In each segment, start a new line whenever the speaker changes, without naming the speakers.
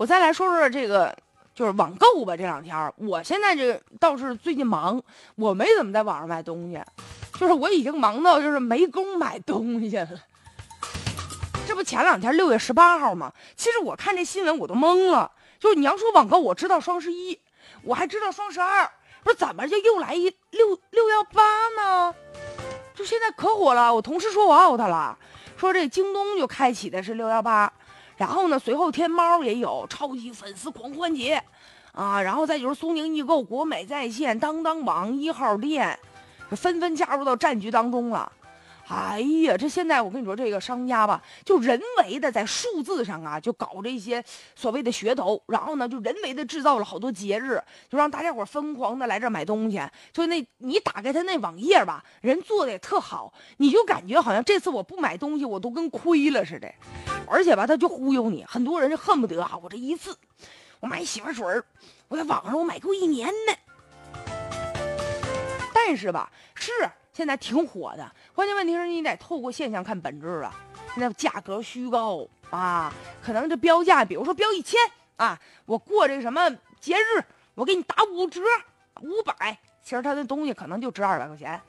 我再来说说这个，就是网购吧。这两天我现在这倒是最近忙，我没怎么在网上买东西，就是我已经忙到就是没工买东西了。这不前两天六月十八号吗？其实我看这新闻我都懵了。就是你要说网购，我知道双十一，我还知道双十二，不是怎么就又来一六六幺八呢？就现在可火了。我同事说我 out 了，说这京东就开启的是六幺八，然后呢，随后天猫也有超级粉丝狂欢节，啊，然后再就是苏宁易购、国美在线、当当网、一号店，纷纷加入到战局当中了。哎呀，这现在我跟你说，这个商家吧，就人为的在数字上啊，就搞这些所谓的噱头，然后呢，就人为的制造了好多节日，就让大家伙疯狂的来这买东西。就那你打开他那网页吧，人做的也特好，你就感觉好像这次我不买东西，我都跟亏了似的。而且吧，他就忽悠你，很多人就恨不得啊，我这一次我买洗发水我在网上我买够一年呢。但是吧，是。现在挺火的，关键问题是你得透过现象看本质啊。现在价格虚高啊，可能这标价，比如说标一千啊，我过这什么节日，我给你打五折，五百，其实他的东西可能就值二百块钱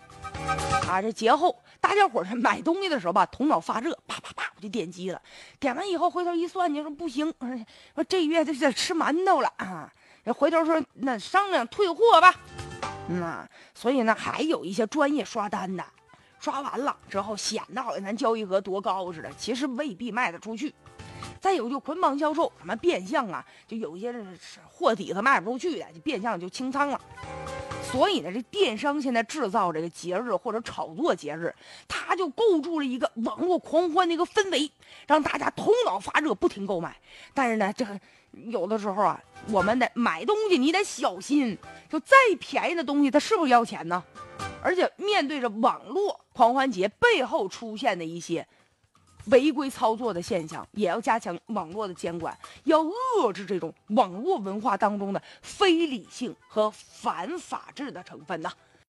啊。这节后大家伙儿买东西的时候吧，头脑发热，啪啪啪就点击了，点完以后回头一算，你说不行，说这月就得吃馒头了啊，回头说那商量退货吧。嗯啊所以呢，还有一些专业刷单的，刷完了之后显得好像咱交易额多高似的，其实未必卖得出去。再有就捆绑销售，什么变相啊，就有一些货底子卖不出去的，就变相就清仓了。所以呢，这电商现在制造这个节日或者炒作节日，它就构筑了一个网络狂欢的一个氛围，让大家头脑发热，不停购买。但是呢，这有的时候啊，我们得买东西，你得小心。就再便宜的东西，它是不是要钱呢？而且面对着网络狂欢节背后出现的一些违规操作的现象，也要加强网络的监管，要遏制这种网络文化当中的非理性和反法治的成分呢。